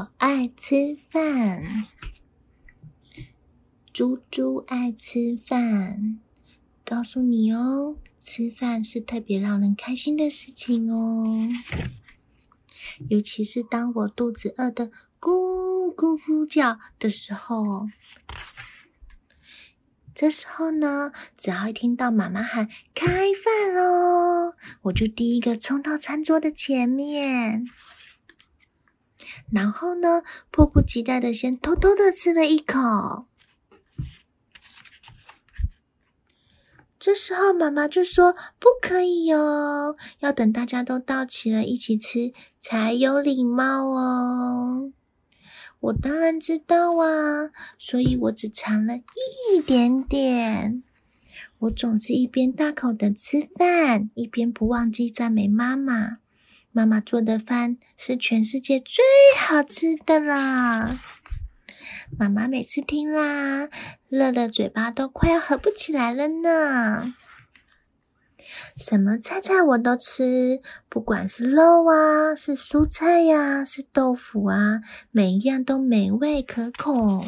我爱吃饭。猪猪爱吃饭。告诉你哦吃饭是特别让人开心的事情哦。尤其是当我肚子饿的咕咕咕叫的时候。这时候呢只要一听到妈妈喊开饭喽我就第一个冲到餐桌的前面。然后呢，迫不及待的先偷偷的吃了一口。这时候妈妈就说：“不可以哦，要等大家都到齐了一起吃才有礼貌哦。”我当然知道啊，所以我只尝了一点点。我总是一边大口的吃饭，一边不忘记赞美妈妈。妈妈做的饭是全世界最好吃的啦！妈妈每次听啦，乐乐嘴巴都快要合不起来了呢。什么菜菜我都吃，不管是肉啊，是蔬菜呀、啊，是豆腐啊，每一样都美味可口。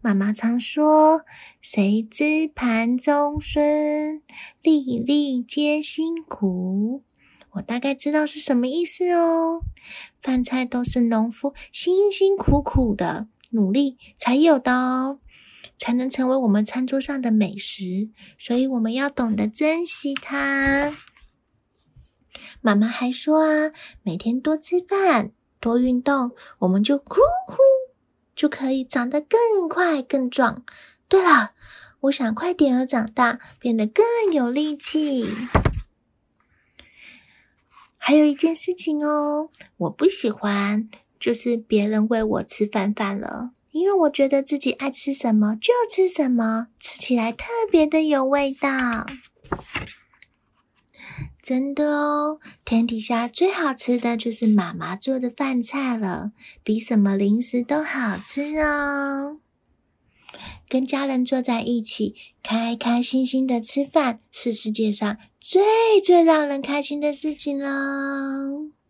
妈妈常说：“谁知盘中飧，粒粒皆辛苦。”我大概知道是什么意思哦，饭菜都是农夫辛辛苦苦的努力才有的哦，才能成为我们餐桌上的美食，所以我们要懂得珍惜它。妈妈还说啊，每天多吃饭，多运动，我们就呼呼就可以长得更快更壮。对了，我想快点儿长大，变得更有力气。还有一件事情哦，我不喜欢，就是别人喂我吃饭饭了，因为我觉得自己爱吃什么就吃什么，吃起来特别的有味道。真的哦，天底下最好吃的就是妈妈做的饭菜了，比什么零食都好吃哦。跟家人坐在一起，开开心心的吃饭，是世界上最最让人开心的事情喽。